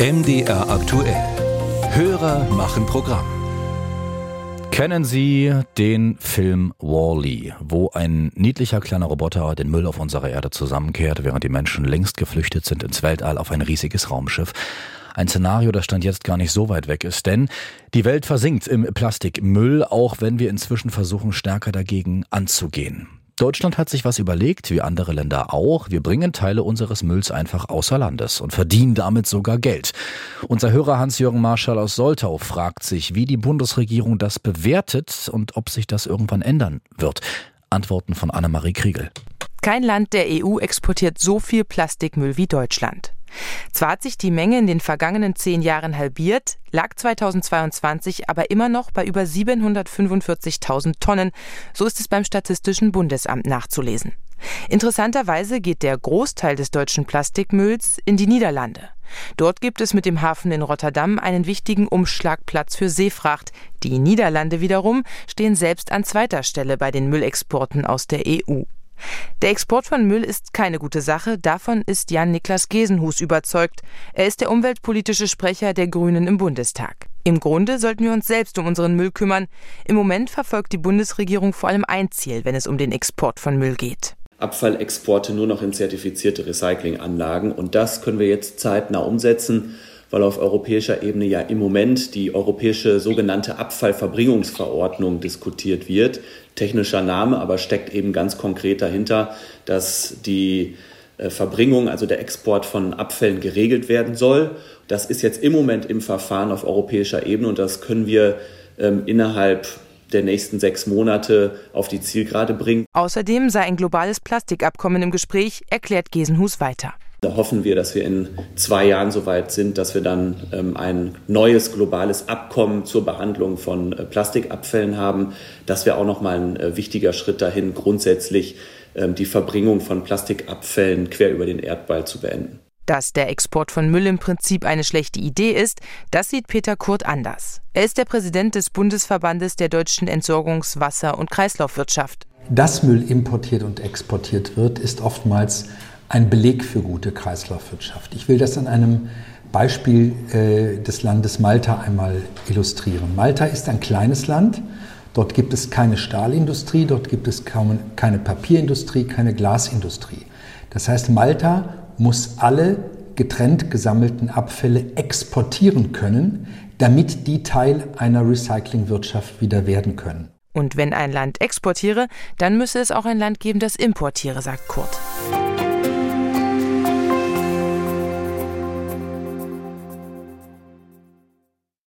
MDR aktuell. Hörer machen Programm. Kennen Sie den Film Wall-E, wo ein niedlicher kleiner Roboter den Müll auf unserer Erde zusammenkehrt, während die Menschen längst geflüchtet sind ins Weltall auf ein riesiges Raumschiff? Ein Szenario, das Stand jetzt gar nicht so weit weg ist, denn die Welt versinkt im Plastikmüll, auch wenn wir inzwischen versuchen, stärker dagegen anzugehen. Deutschland hat sich was überlegt, wie andere Länder auch. Wir bringen Teile unseres Mülls einfach außer Landes und verdienen damit sogar Geld. Unser Hörer Hans-Jürgen Marschall aus Soltau fragt sich, wie die Bundesregierung das bewertet und ob sich das irgendwann ändern wird. Antworten von Annemarie Kriegel. Kein Land der EU exportiert so viel Plastikmüll wie Deutschland. Zwar hat sich die Menge in den vergangenen zehn Jahren halbiert, lag 2022 aber immer noch bei über 745.000 Tonnen. So ist es beim Statistischen Bundesamt nachzulesen. Interessanterweise geht der Großteil des deutschen Plastikmülls in die Niederlande. Dort gibt es mit dem Hafen in Rotterdam einen wichtigen Umschlagplatz für Seefracht. Die Niederlande wiederum stehen selbst an zweiter Stelle bei den Müllexporten aus der EU. Der Export von Müll ist keine gute Sache, davon ist Jan-Niklas Gesenhus überzeugt. Er ist der umweltpolitische Sprecher der Grünen im Bundestag. Im Grunde sollten wir uns selbst um unseren Müll kümmern. Im Moment verfolgt die Bundesregierung vor allem ein Ziel, wenn es um den Export von Müll geht. Abfallexporte nur noch in zertifizierte Recyclinganlagen. Und das können wir jetzt zeitnah umsetzen weil auf europäischer Ebene ja im Moment die europäische sogenannte Abfallverbringungsverordnung diskutiert wird. Technischer Name, aber steckt eben ganz konkret dahinter, dass die äh, Verbringung, also der Export von Abfällen geregelt werden soll. Das ist jetzt im Moment im Verfahren auf europäischer Ebene und das können wir ähm, innerhalb der nächsten sechs Monate auf die Zielgerade bringen. Außerdem sei ein globales Plastikabkommen im Gespräch, erklärt Gesenhus weiter. Da hoffen wir, dass wir in zwei Jahren so weit sind, dass wir dann ähm, ein neues globales Abkommen zur Behandlung von äh, Plastikabfällen haben. Das wäre auch nochmal ein äh, wichtiger Schritt dahin, grundsätzlich ähm, die Verbringung von Plastikabfällen quer über den Erdball zu beenden. Dass der Export von Müll im Prinzip eine schlechte Idee ist, das sieht Peter Kurt anders. Er ist der Präsident des Bundesverbandes der deutschen Entsorgungs-, Wasser- und Kreislaufwirtschaft. Dass Müll importiert und exportiert wird, ist oftmals ein Beleg für gute Kreislaufwirtschaft. Ich will das an einem Beispiel äh, des Landes Malta einmal illustrieren. Malta ist ein kleines Land. Dort gibt es keine Stahlindustrie, dort gibt es kaum, keine Papierindustrie, keine Glasindustrie. Das heißt, Malta muss alle getrennt gesammelten Abfälle exportieren können, damit die Teil einer Recyclingwirtschaft wieder werden können. Und wenn ein Land exportiere, dann müsse es auch ein Land geben, das importiere, sagt Kurt.